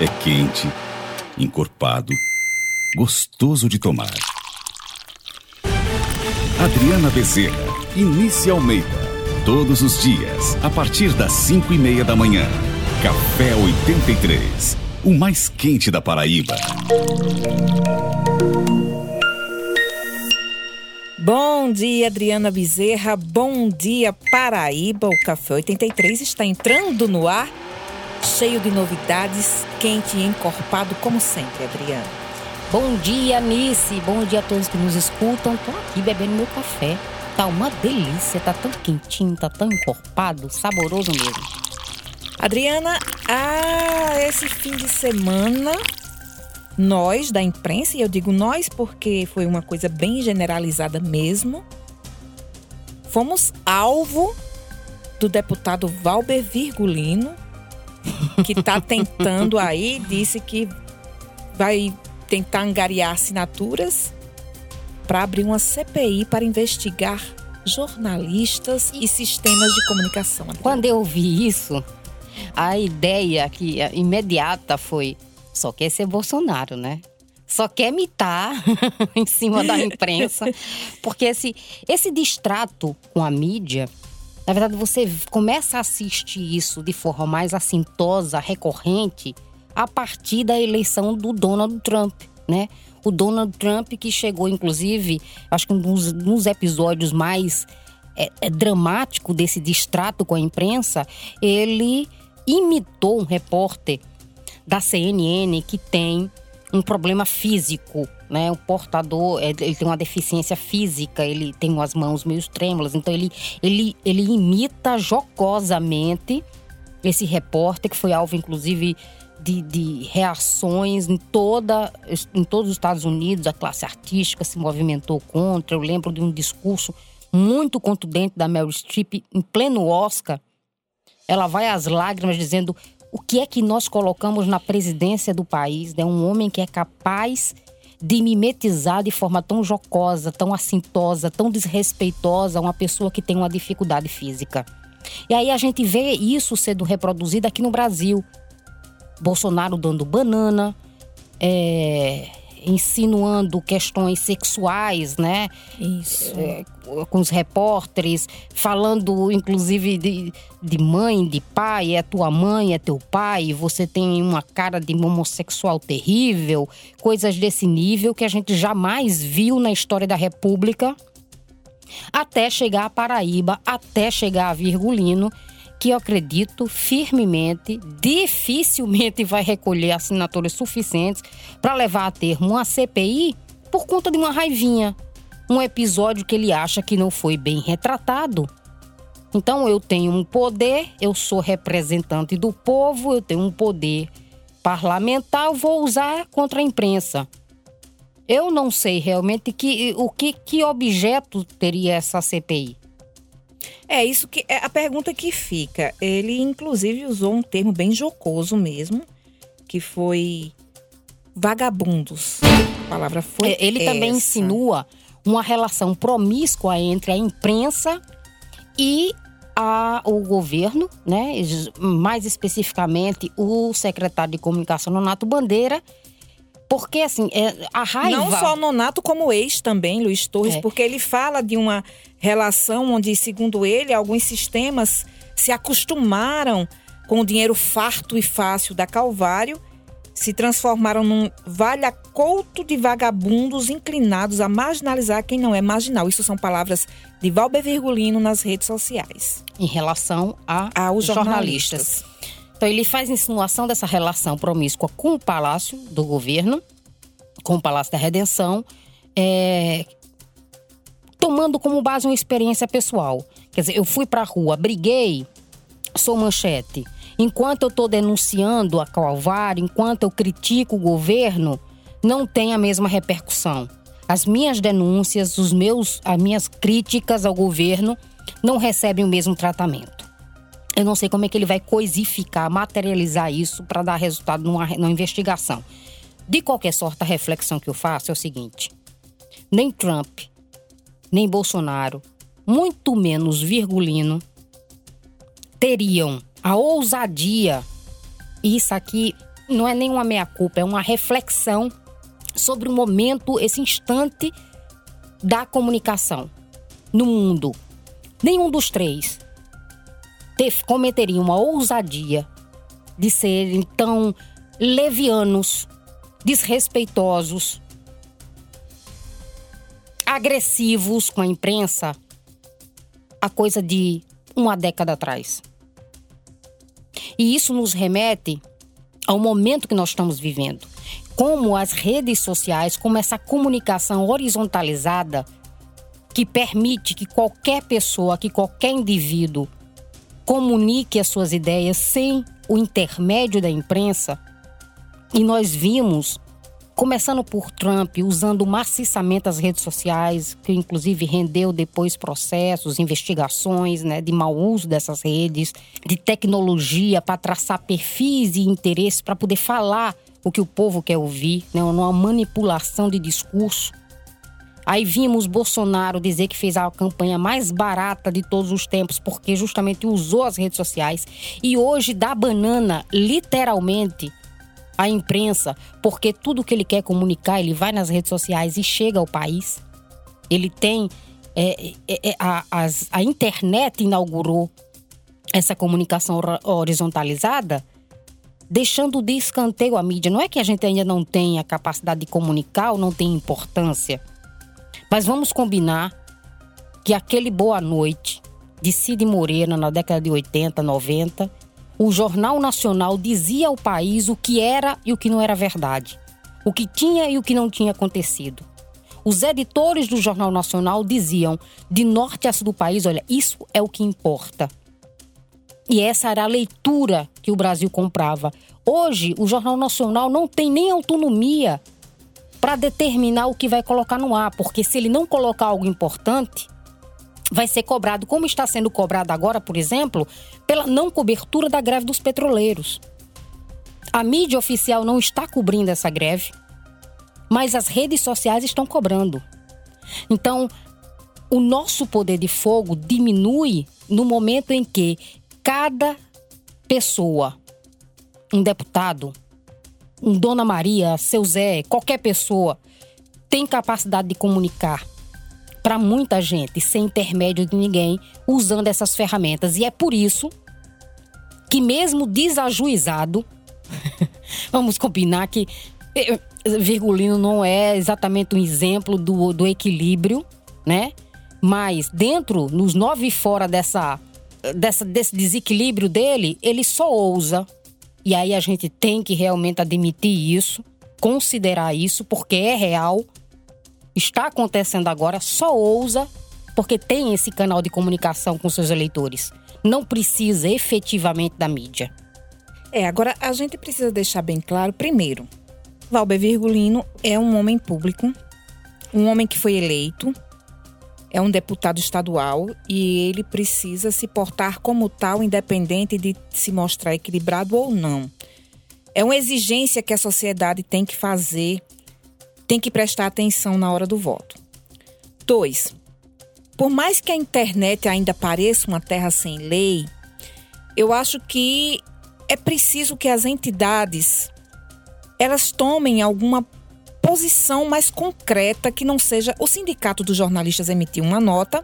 É quente, encorpado, gostoso de tomar. Adriana Bezerra, Início Almeida. Todos os dias, a partir das 5 e meia da manhã. Café 83, o mais quente da Paraíba. Bom dia, Adriana Bezerra. Bom dia, Paraíba. O Café 83 está entrando no ar, cheio de novidades, quente e encorpado, como sempre, Adriana. Bom dia, Nice. Bom dia a todos que nos escutam. Tô aqui bebendo meu café. Tá uma delícia, tá tão quentinho, tá tão encorpado, saboroso mesmo. Adriana, ah, esse fim de semana, nós da imprensa, e eu digo nós porque foi uma coisa bem generalizada mesmo, fomos alvo do deputado Valber Virgulino, que está tentando aí, disse que vai tentar angariar assinaturas para abrir uma CPI para investigar jornalistas e sistemas de comunicação. Quando eu vi isso, a ideia que imediata foi: só quer ser Bolsonaro, né? Só quer mitar em cima da imprensa. Porque esse, esse distrato com a mídia, na verdade, você começa a assistir isso de forma mais assintosa, recorrente, a partir da eleição do Donald Trump, né? O Donald Trump que chegou, inclusive, acho que um dos, episódios mais é, é, dramático desse distrato com a imprensa, ele imitou um repórter da CNN que tem um problema físico, né? O portador, é, ele tem uma deficiência física, ele tem as mãos meio trêmulas, então ele, ele, ele imita jocosamente esse repórter que foi alvo, inclusive, de, de, reações em, toda, em todos os Estados Unidos, a classe artística se movimentou contra. Eu lembro de um discurso muito contundente da Meryl Streep em pleno Oscar. Ela vai às lágrimas dizendo o que é que nós colocamos na presidência do país, né? Um homem que é capaz de mimetizar de forma tão jocosa, tão assintosa, tão desrespeitosa uma pessoa que tem uma dificuldade física. E aí a gente vê isso sendo reproduzido aqui no Brasil. Bolsonaro dando banana, é, insinuando questões sexuais, né? Isso. É, com os repórteres, falando inclusive de, de mãe, de pai, é tua mãe, é teu pai, você tem uma cara de homossexual terrível, coisas desse nível que a gente jamais viu na história da República, até chegar a Paraíba, até chegar a Virgulino que eu acredito firmemente, dificilmente vai recolher assinaturas suficientes para levar a termo uma CPI por conta de uma raivinha, um episódio que ele acha que não foi bem retratado. Então eu tenho um poder, eu sou representante do povo, eu tenho um poder parlamentar, eu vou usar contra a imprensa. Eu não sei realmente que, o que, que objeto teria essa CPI. É isso que é a pergunta que fica. Ele inclusive usou um termo bem jocoso mesmo, que foi vagabundos. A palavra foi É, Ele também essa. insinua uma relação promíscua entre a imprensa e a, o governo, né? mais especificamente o secretário de comunicação, Nonato Bandeira, porque assim, é, a raiva... Não só Nonato, como ex também, Luiz Torres, É. porque ele fala de uma relação onde, segundo ele, alguns sistemas se acostumaram com o dinheiro farto e fácil da Calvário, se transformaram num valha-couto de vagabundos inclinados a marginalizar quem não é marginal. Isso são palavras de Valber Virgulino nas redes sociais. em relação a Aos jornalistas. jornalistas. Então ele faz insinuação dessa relação promíscua com o Palácio do Governo, com o Palácio da Redenção, é, tomando como base uma experiência pessoal. Quer dizer, eu fui pra rua, briguei, sou manchete. Enquanto eu estou denunciando a Calvário, enquanto eu critico o governo, não tem a mesma repercussão. As minhas denúncias, os meus, as minhas críticas ao governo não recebem o mesmo tratamento. Eu não sei como é que ele vai coisificar, materializar isso para dar resultado numa, numa investigação. De qualquer sorte, a reflexão que eu faço é o seguinte: nem Trump, nem Bolsonaro, muito menos Virgulino, teriam a ousadia, isso aqui não é nenhuma meia-culpa, é uma reflexão sobre o momento, esse instante da comunicação no mundo. Nenhum dos três cometeria uma ousadia de serem tão levianos, desrespeitosos, agressivos com a imprensa a coisa de uma década atrás. E isso nos remete ao momento que nós estamos vivendo. Como as redes sociais, como essa comunicação horizontalizada que permite que qualquer pessoa, que qualquer indivíduo comunique as suas ideias sem o intermédio da imprensa. E nós vimos, começando por Trump, usando maciçamente as redes sociais, que inclusive rendeu depois processos, investigações né, de mau uso dessas redes, de tecnologia para traçar perfis e interesses para poder falar o que o povo quer ouvir, né, uma manipulação de discurso. Aí vimos Bolsonaro dizer que fez a campanha mais barata de todos os tempos, porque justamente usou as redes sociais. E hoje dá banana, literalmente, à imprensa, porque tudo que ele quer comunicar, ele vai nas redes sociais e chega ao país. Ele tem. É, é, é, a, as, a internet inaugurou essa comunicação horizontalizada, deixando de escanteio a mídia. Não é que a gente ainda não tenha capacidade de comunicar ou não tem importância mas vamos combinar que aquele Boa Noite de Cid Moreira na década de 80, 90, o Jornal Nacional dizia ao país o que era e o que não era verdade, o que tinha e o que não tinha acontecido. Os editores do Jornal Nacional diziam, de norte a sul do país, olha, isso é o que importa. E essa era a leitura que o Brasil comprava. Hoje, o Jornal Nacional não tem nem autonomia para determinar o que vai colocar no ar, porque se ele não colocar algo importante, vai ser cobrado, como está sendo cobrado agora, por exemplo, pela não cobertura da greve dos petroleiros. A mídia oficial não está cobrindo essa greve, mas as redes sociais estão cobrando. Então, o nosso poder de fogo diminui no momento em que cada pessoa, um deputado, um Dona Maria, seu Zé, qualquer pessoa, tem capacidade de comunicar para muita gente sem intermédio de ninguém usando essas ferramentas. E é por isso que, mesmo desajuizado, vamos combinar que eh, Virgulino não é exatamente um exemplo do, do equilíbrio, né? Mas dentro, nos nove fora dessa, dessa, desse desequilíbrio dele, ele só ousa e aí a gente tem que realmente admitir isso, considerar isso, porque é real, está acontecendo agora, só ousa porque tem esse canal de comunicação com seus eleitores. Não precisa efetivamente da mídia. É, agora a gente precisa deixar bem claro, primeiro, Valber Virgulino é um homem público, um homem que foi eleito, é um deputado estadual e ele precisa se portar como tal, independente de se mostrar equilibrado ou não. É uma exigência que a sociedade tem que fazer, tem que prestar atenção na hora do voto. Dois, por mais que a internet ainda pareça uma terra sem lei, eu acho que é preciso que as entidades elas tomem alguma posição mais concreta que não seja. O Sindicato dos Jornalistas emitiu uma nota.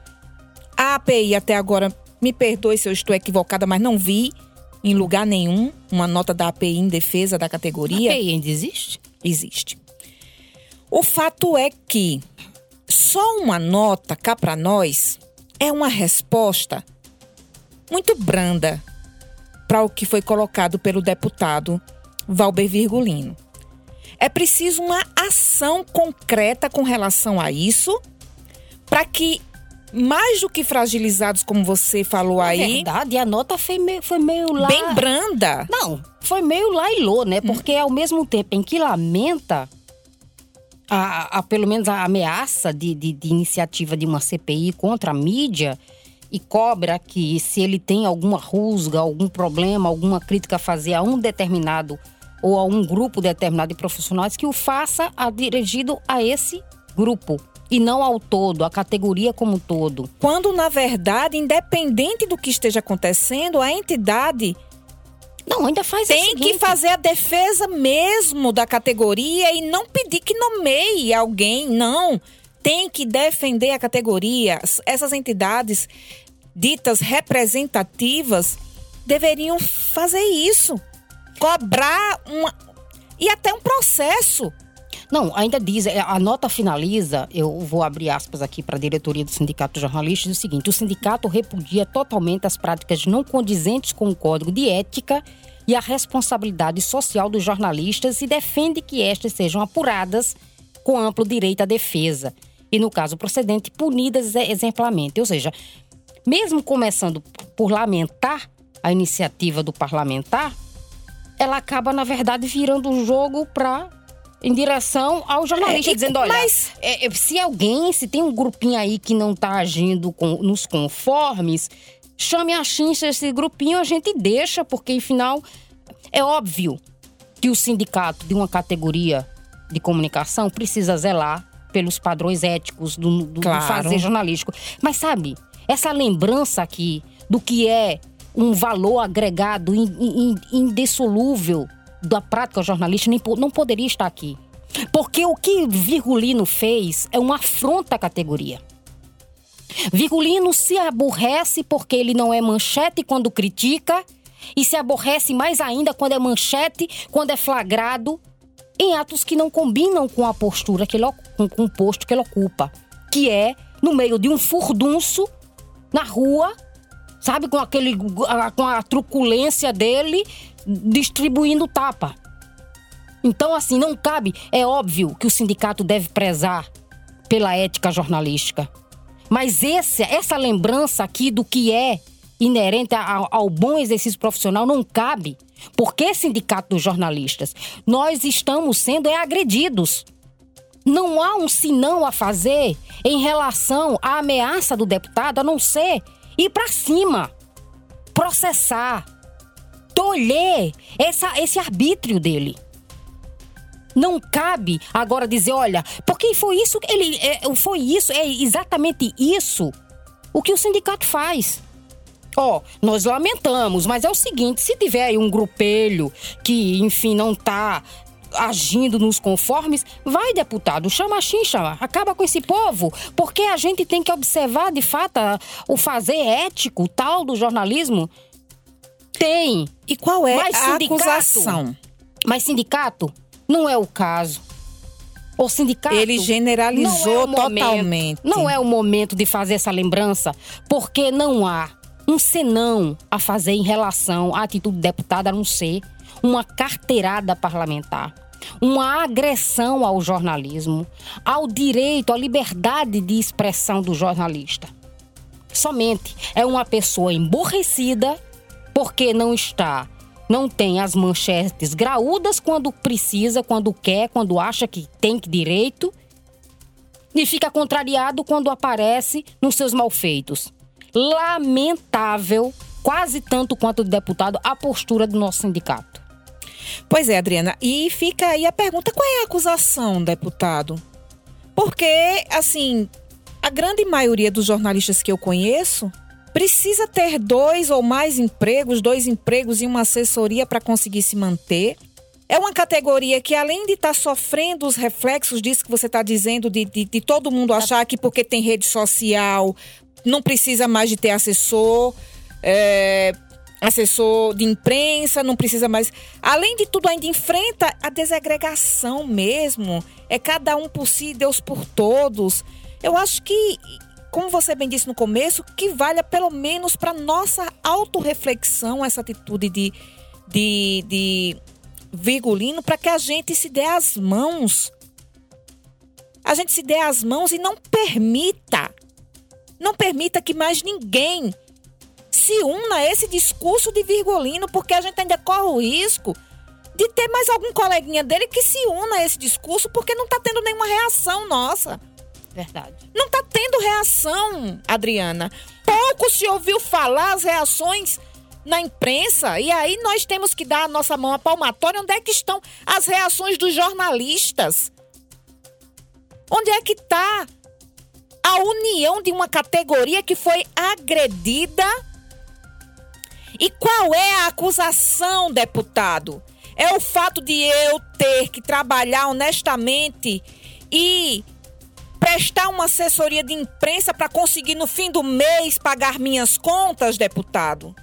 A API até agora, me perdoe se eu estou equivocada, mas não vi em lugar nenhum uma nota da API em defesa da categoria. A API ainda existe? Existe. O fato é que só uma nota cá para nós é uma resposta muito branda para o que foi colocado pelo deputado Valber Virgulino. É preciso uma ação concreta com relação a isso, para que mais do que fragilizados, como você falou é aí. Verdade, a nota foi meio, foi meio lá. Bem branda. Não, foi meio lá e lô, né? Porque ao mesmo tempo em que lamenta a, a pelo menos a ameaça de, de, de, iniciativa de uma CPI contra a mídia e cobra que se ele tem alguma rusga, algum problema, alguma crítica a fazer a um determinado ou a um grupo determinado de profissionais que o faça a, dirigido a esse grupo e não ao todo, a categoria como um todo. Quando, na verdade, independente do que esteja acontecendo, a entidade Não, ainda faz Tem que fazer a defesa mesmo da categoria e não pedir que nomeie alguém, não. Tem que defender a categoria. Essas entidades ditas representativas deveriam fazer isso. Cobrar uma. E até um processo. Não, ainda diz, é, a nota finaliza, eu vou abrir aspas aqui para a diretoria do Sindicato de Jornalistas, o seguinte: o sindicato repudia totalmente as práticas não condizentes com o Código de Ética e a responsabilidade social dos jornalistas e defende que estas sejam apuradas com amplo direito à defesa e, no caso procedente, punidas exemplarmente. Ou seja, mesmo começando por lamentar a iniciativa do parlamentar, ela acaba, na verdade, virando o jogo para em direção ao jornalista, É, dizendo: olha, mas- é, é, se alguém, se tem um grupinho aí que não está agindo com- nos conformes, chame a chincha esse grupinho, a gente deixa, porque, afinal, é óbvio que o sindicato de uma categoria de comunicação precisa zelar pelos padrões éticos do, do- do Claro. fazer jornalístico. Mas sabe, essa lembrança aqui do que é um valor agregado in- in- indissolúvel da prática jornalística não poderia estar aqui. Porque o que Virgulino fez é uma afronta à categoria. Virgulino se aborrece porque ele não é manchete quando critica e se aborrece mais ainda quando é manchete, quando é flagrado em atos que não combinam com a postura que ele com o posto que ele ocupa, que é no meio de um furdunço na rua, sabe, com aquele com a truculência dele distribuindo tapa. Então, assim, não cabe. É óbvio que o sindicato deve prezar pela ética jornalística. Mas esse, essa lembrança aqui do que é inerente ao, ao bom exercício profissional não cabe. Porque, sindicato dos jornalistas, nós estamos sendo é, agredidos. Não há um sinão a fazer em relação à ameaça do deputado, a não ser ir para cima, processar, tolher essa, esse arbítrio dele. Não cabe agora dizer, olha, porque foi isso que ele. é, foi isso, é exatamente isso o que o sindicato faz. Ó, nós lamentamos, mas é o seguinte: se tiver aí um grupelho que, enfim, não tá agindo nos conformes, vai, deputado, chama a chincha, acaba com esse povo, porque a gente tem que observar, de fato, o fazer ético tal do jornalismo. Tem, E qual é Mas a acusação? mas sindicato não é o caso. O sindicato. Ele generalizou não é momento- totalmente. Não é o momento de fazer essa lembrança, porque não há um senão a fazer em relação à atitude do deputado, a não ser uma carteirada parlamentar. Uma agressão ao jornalismo, ao direito, à liberdade de expressão do jornalista. Somente é uma pessoa emborrecida porque não está, não tem as manchetes graúdas quando precisa, quando quer, quando acha que tem que direito e fica contrariado quando aparece nos seus malfeitos. Lamentável, quase tanto quanto o deputado, a postura do nosso sindicato. Pois é, Adriana. E fica aí a pergunta: qual é a acusação, deputado? Porque, assim, a grande maioria dos jornalistas que eu conheço precisa ter dois ou mais empregos, dois empregos e uma assessoria para conseguir se manter. É uma categoria que, além de estar sofrendo os reflexos disso que você está dizendo, de, de, de todo mundo achar que porque tem rede social não precisa mais de ter assessor, é, assessor de imprensa, não precisa mais. Além de tudo, ainda enfrenta a desagregação mesmo. É cada um por si, Deus por todos. Eu acho que, como você bem disse no começo, que valha pelo menos para nossa autorreflexão essa atitude de, de, de Virgulino, para que a gente se dê as mãos. A gente se dê as mãos e não permita, não permita que mais ninguém se una a esse discurso de Virgulino, porque a gente ainda corre o risco de ter mais algum coleguinha dele que se una a esse discurso, porque não tá tendo nenhuma reação nossa. Verdade. Não tá tendo reação, Adriana. Pouco se ouviu falar as reações na imprensa. E aí nós temos que dar a nossa mão à palmatória. Onde é que estão as reações dos jornalistas? Onde é que tá a união de uma categoria que foi agredida E qual é a acusação, deputado? É o fato de eu ter que trabalhar honestamente e prestar uma assessoria de imprensa para conseguir no fim do mês pagar minhas contas, deputado?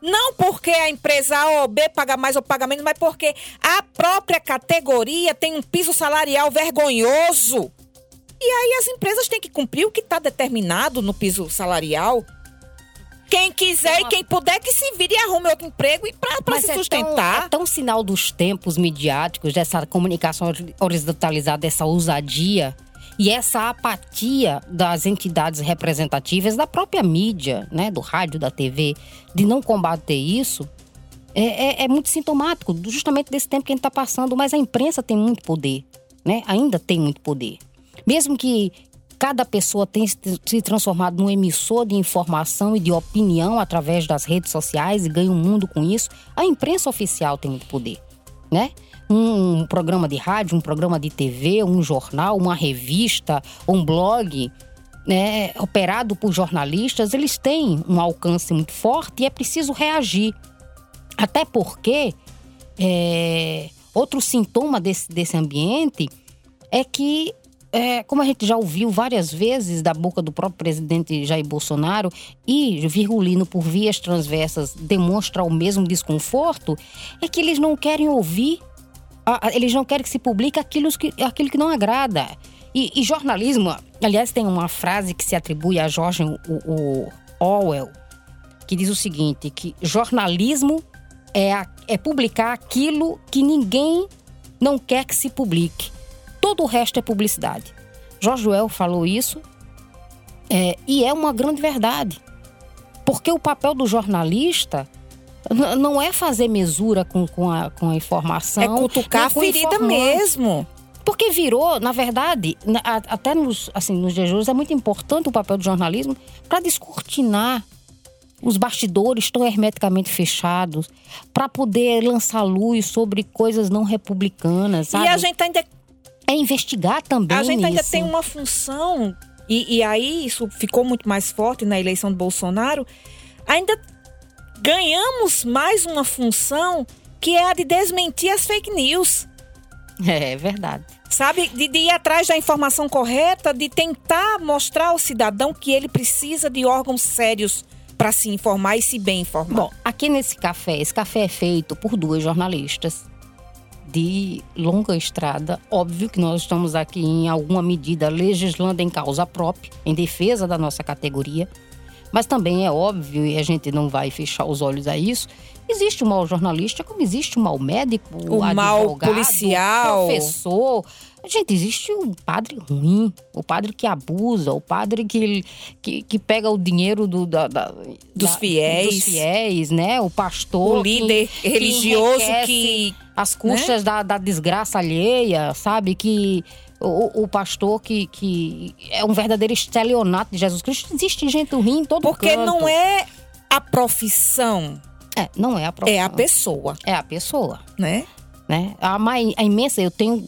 Não porque a empresa A ou B paga mais ou paga menos, mas porque a própria categoria tem um piso salarial vergonhoso. E aí as empresas têm que cumprir o que está determinado no piso salarial. Quem quiser e quem puder que se vire e arrume outro emprego e para se sustentar. É tão, é tão sinal dos tempos midiáticos, dessa comunicação horizontalizada, dessa ousadia e essa apatia das entidades representativas, da própria mídia, né, do rádio, da TV, de não combater isso, é, é, é muito sintomático, justamente desse tempo que a gente está passando. Mas a imprensa tem muito poder, né? ainda tem muito poder. Mesmo que cada pessoa tenha se transformado num emissor de informação e de opinião através das redes sociais e ganhe um mundo com isso, a imprensa oficial tem muito poder, né? Um programa de rádio, um programa de TV, um jornal, uma revista, um blog, né, operado por jornalistas, eles têm um alcance muito forte e é preciso reagir. Até porque é, outro sintoma desse, desse ambiente é que é, como a gente já ouviu várias vezes da boca do próprio presidente Jair Bolsonaro, e Virgulino, por vias transversas, demonstra o mesmo desconforto, é que eles não querem ouvir, eles não querem que se publique aquilo que, aquilo que não agrada. E, e jornalismo, aliás, tem uma frase que se atribui a George o, o Orwell, que diz o seguinte: que jornalismo é, a, é publicar aquilo que ninguém não quer que se publique. Todo o resto é publicidade. Jorge Well falou isso é, e é uma grande verdade. Porque o papel do jornalista não é fazer mesura com, com, a, com a informação. É cutucar a ferida mesmo. Porque virou, na verdade, até nos, assim, nos hoje, é muito importante o papel do jornalismo para descortinar os bastidores estão hermeticamente fechados para poder lançar luz sobre coisas não republicanas, sabe? E a gente ainda é investigar também. A gente ainda isso. tem uma função, e, e aí isso ficou muito mais forte na eleição do Bolsonaro. Ainda ganhamos mais uma função que é a de desmentir as fake news. É, é verdade. Sabe, de, de, ir atrás da informação correta, de tentar mostrar ao cidadão que ele precisa de órgãos sérios para se informar e se bem informar. Bom, aqui nesse café, esse café é feito por duas jornalistas de longa estrada. Óbvio que nós estamos aqui, em alguma medida, legislando em causa própria, em defesa da nossa categoria. Mas também é óbvio, e a gente não vai fechar os olhos a isso, existe o mal jornalista, como existe o mal médico, o, o mal policial, professor. Gente, existe o padre ruim, o padre que abusa, o padre que, que, que pega o dinheiro do, da, da, dos, da, fiéis. dos fiéis, né? O pastor. O líder que, religioso que. As custas né? da, da desgraça alheia, sabe? Que o, o, pastor que, que é um verdadeiro estelionato de Jesus Cristo. Existe gente ruim em todo Porque canto. não é a profissão. É, não é a profissão. É a pessoa. É a pessoa. Né? né? A, a imensa, eu tenho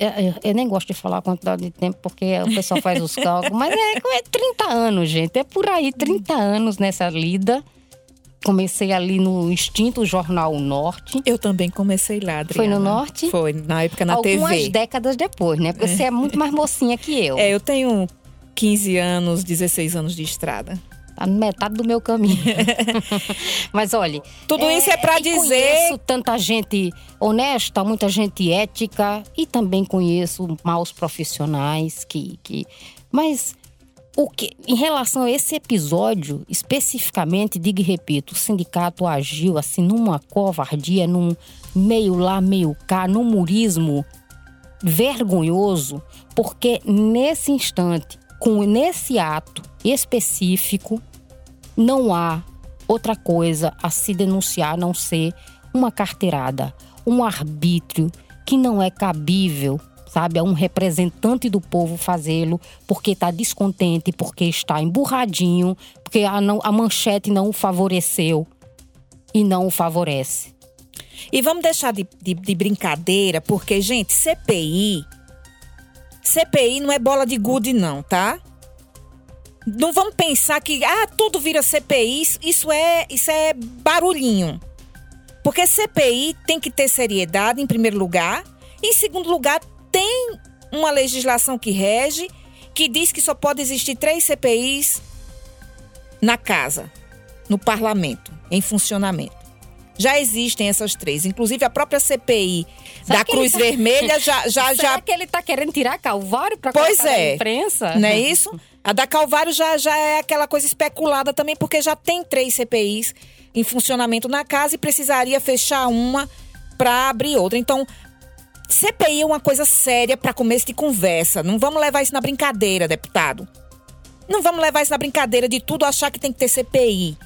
eu, eu, nem gosto de falar a quantidade de tempo, porque o pessoal faz os cálculos, mas é, é 30 anos, gente. É por aí, 30 anos nessa lida. Comecei ali no extinto Jornal Norte. Eu também comecei lá, Adriana. Foi no Norte? Foi, na época na Algumas TV. Algumas décadas depois, né? Porque você é muito mais mocinha que eu. É, eu tenho 15 anos, 16 anos de estrada. Tá metade do meu caminho. Mas olha. Tudo é, isso é para dizer. Conheço tanta gente honesta, muita gente ética e também conheço maus profissionais que. que... Mas o que, em relação a esse episódio, especificamente, digo e repito, o sindicato agiu assim numa covardia, num meio lá, meio cá, num murismo vergonhoso, porque nesse instante, com nesse ato específico, não há outra coisa a se denunciar a não ser uma carteirada, um arbítrio que não é cabível sabe? É um representante do povo fazê-lo porque está descontente, porque está emburradinho, porque a, não, a manchete não o favoreceu e não o favorece. E vamos deixar de, de, de brincadeira, porque, gente, CPI. CPI não é bola de gude, não, tá? Não vamos pensar que ah, tudo vira CPI, isso é, isso é barulhinho. Porque CPI tem que ter seriedade, em primeiro lugar. Em segundo lugar, tem uma legislação que rege, que diz que só pode existir três CPIs na casa, no parlamento, em funcionamento. Já existem essas três. Inclusive, a própria CPI Será da Cruz tá... Vermelha já. já, Será já... que ele está querendo tirar Calvário para pois é. imprensa? Não é isso? A da Calvário já, já é aquela coisa especulada também, porque já tem três CPIs em funcionamento na casa e precisaria fechar uma para abrir outra. Então, CPI é uma coisa séria para começo de conversa. Não vamos levar isso na brincadeira, deputado. Não vamos levar isso na brincadeira de tudo achar que tem que ter CPI.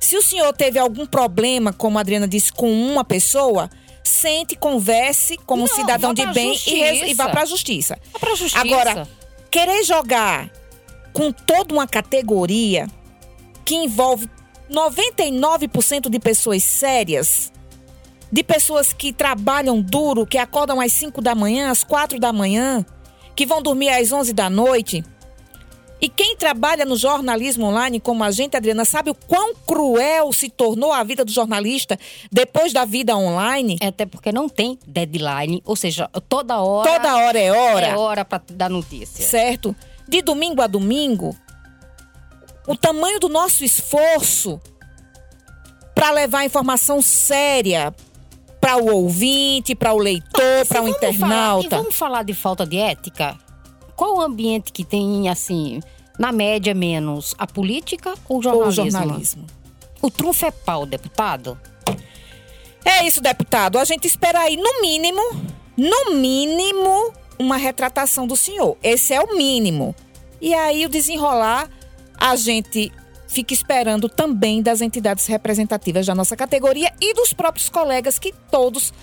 Se o senhor teve algum problema, como a Adriana disse, com uma pessoa, sente, converse como Não, um cidadão de bem e, e, vá para a justiça. Vá pra justiça. Agora, querer jogar com toda uma categoria que envolve 99% de pessoas sérias, de pessoas que trabalham duro, que acordam às 5 da manhã, às 4 da manhã, que vão dormir às 11 da noite, e quem trabalha no jornalismo online, como a gente, Adriana, sabe o quão cruel se tornou a vida do jornalista depois da vida online? É até porque não tem deadline, ou seja, toda hora. Toda hora é hora. É hora para dar notícia. Certo. De domingo a domingo, o tamanho do nosso esforço para levar informação séria para o ouvinte, para o leitor, para o internauta. Falar, e vamos falar de falta de ética? Qual o ambiente que tem, assim, na média menos, a política ou o jornalismo? Ou o jornalismo. O trunfo é pau, deputado? É isso, deputado. A gente espera aí, no mínimo, no mínimo, uma retratação do senhor. Esse é o mínimo. E aí, o desenrolar, a gente fica esperando também das entidades representativas da nossa categoria e dos próprios colegas que todos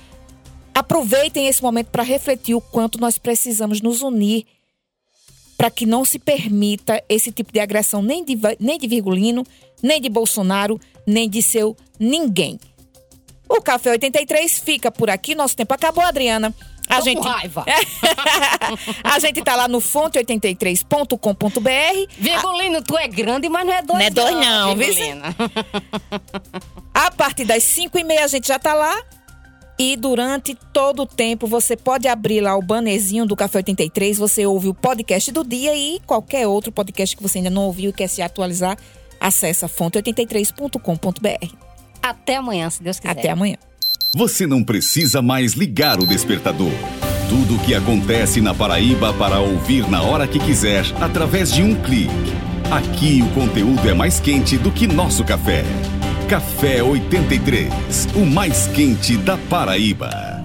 aproveitem esse momento para refletir o quanto nós precisamos nos unir para que não se permita esse tipo de agressão nem de, nem de Virgulino, nem de Bolsonaro, nem de seu ninguém. O Café 83 fica por aqui. Nosso tempo acabou, Adriana. A Tô gente com raiva. a gente tá lá no fonte83.com.br. Virgulino, tu é grande, mas não é dois. Não é dois, não, não A partir das 5 e meia a gente já tá lá. E durante todo o tempo você pode abrir lá o bannerzinho do Café 83, você ouve o podcast do dia e qualquer outro podcast que você ainda não ouviu e quer se atualizar, acessa fonte83.com.br. Até amanhã, se Deus quiser. Até amanhã. Você não precisa mais ligar o despertador. Tudo o que acontece na Paraíba para ouvir na hora que quiser, através de um clique. Aqui o conteúdo é mais quente do que nosso café. Café 83, o mais quente da Paraíba.